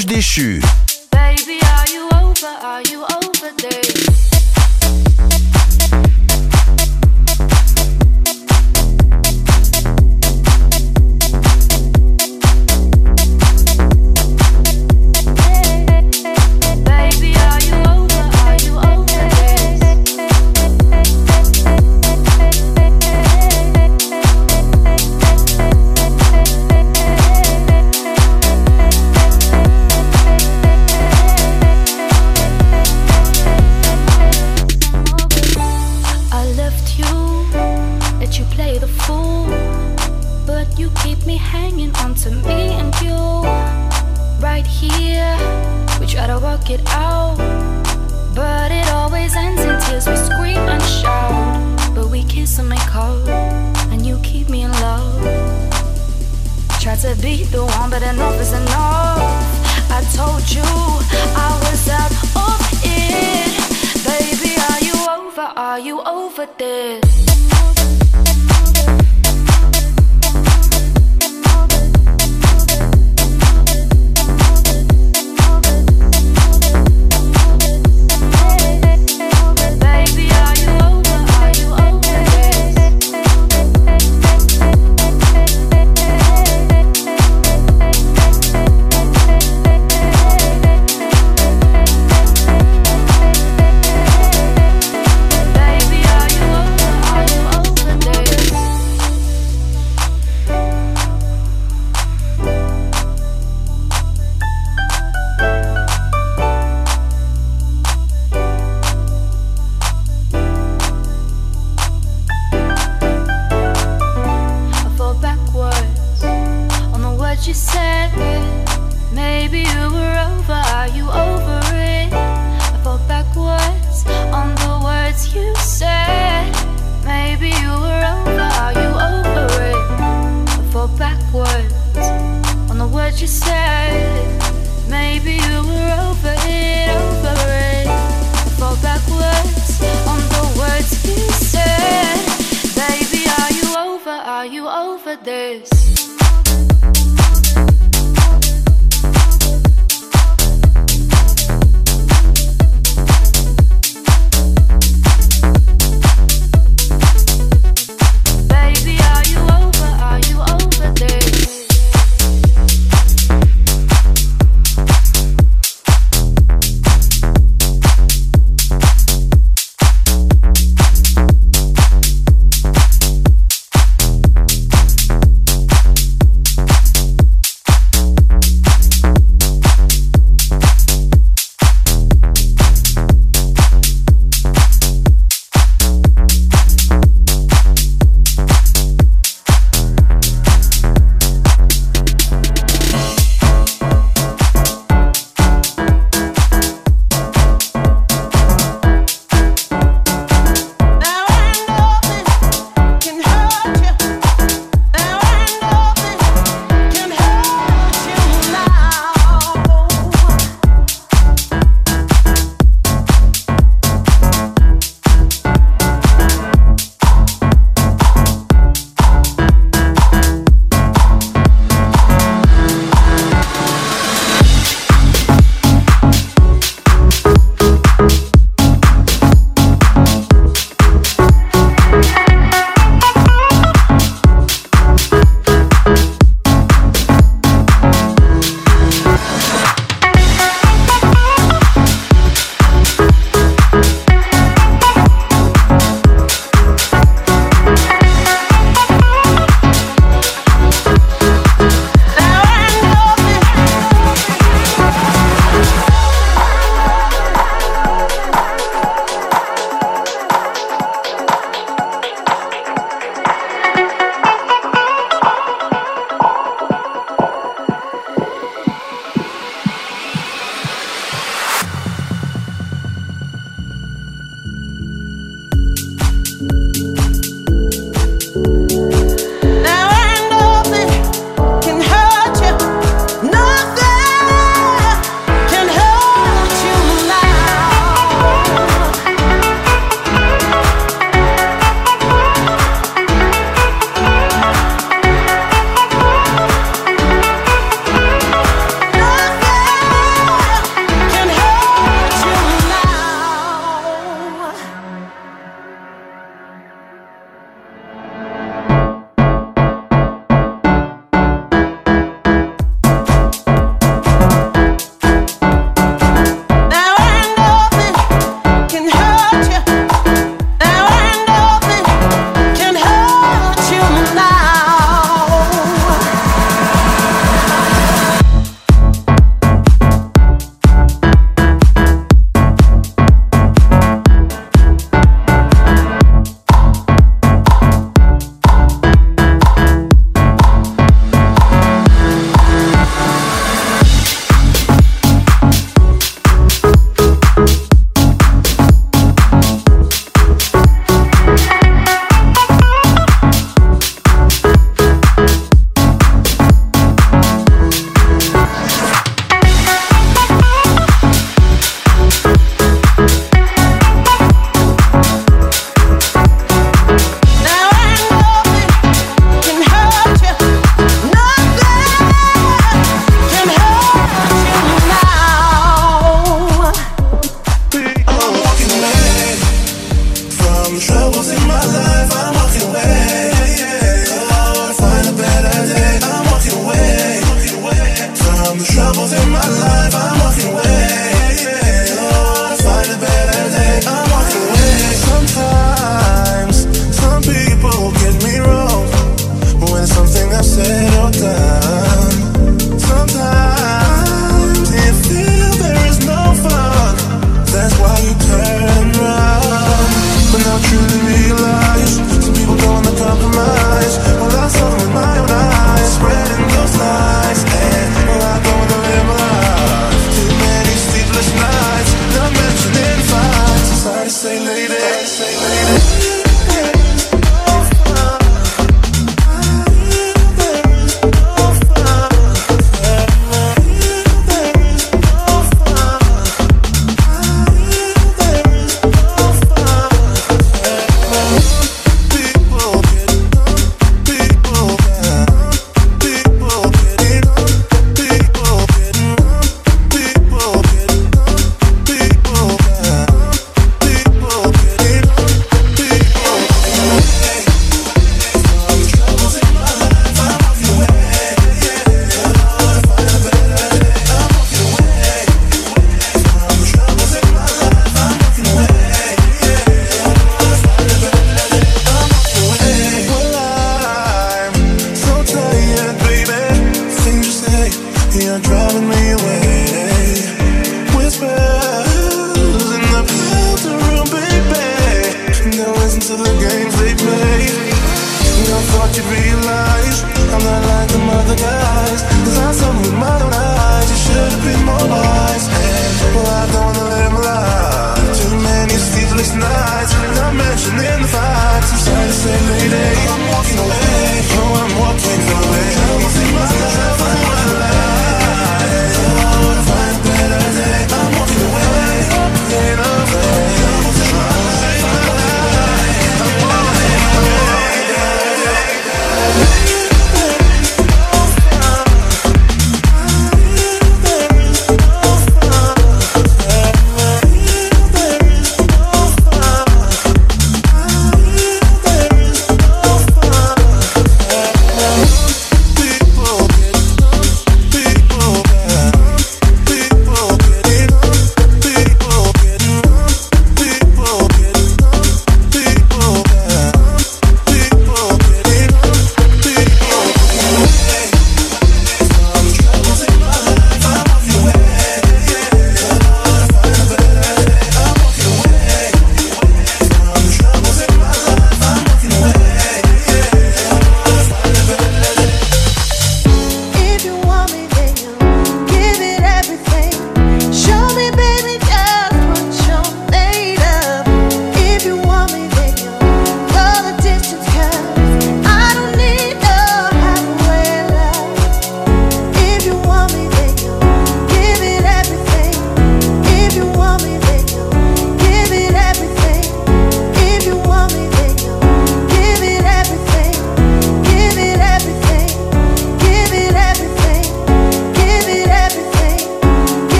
L'Ange déchu. You said. Maybe you were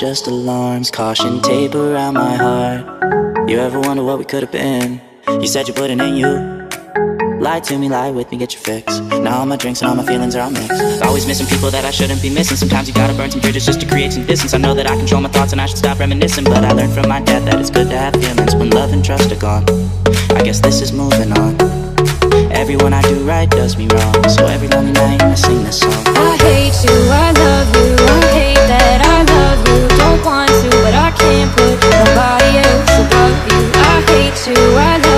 just alarms. Caution tape around my heart. You ever wonder what we could have been? You said you put it in you? Lie to me, lie with me, get your fix. Now all my drinks and all my feelings are all mixed. Always missing people that I shouldn't be missing. Sometimes you gotta burn some bridges just to create some distance. I know that I control my thoughts and I should stop reminiscing. But I learned from my dad that it's good to have feelings when love and trust are gone. I guess this is moving on. Everyone I do right does me wrong. So every lonely night I sing this song. I hate you, I love you, but I can't put nobody else above you. I hate you, I love you,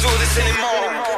do this anymore.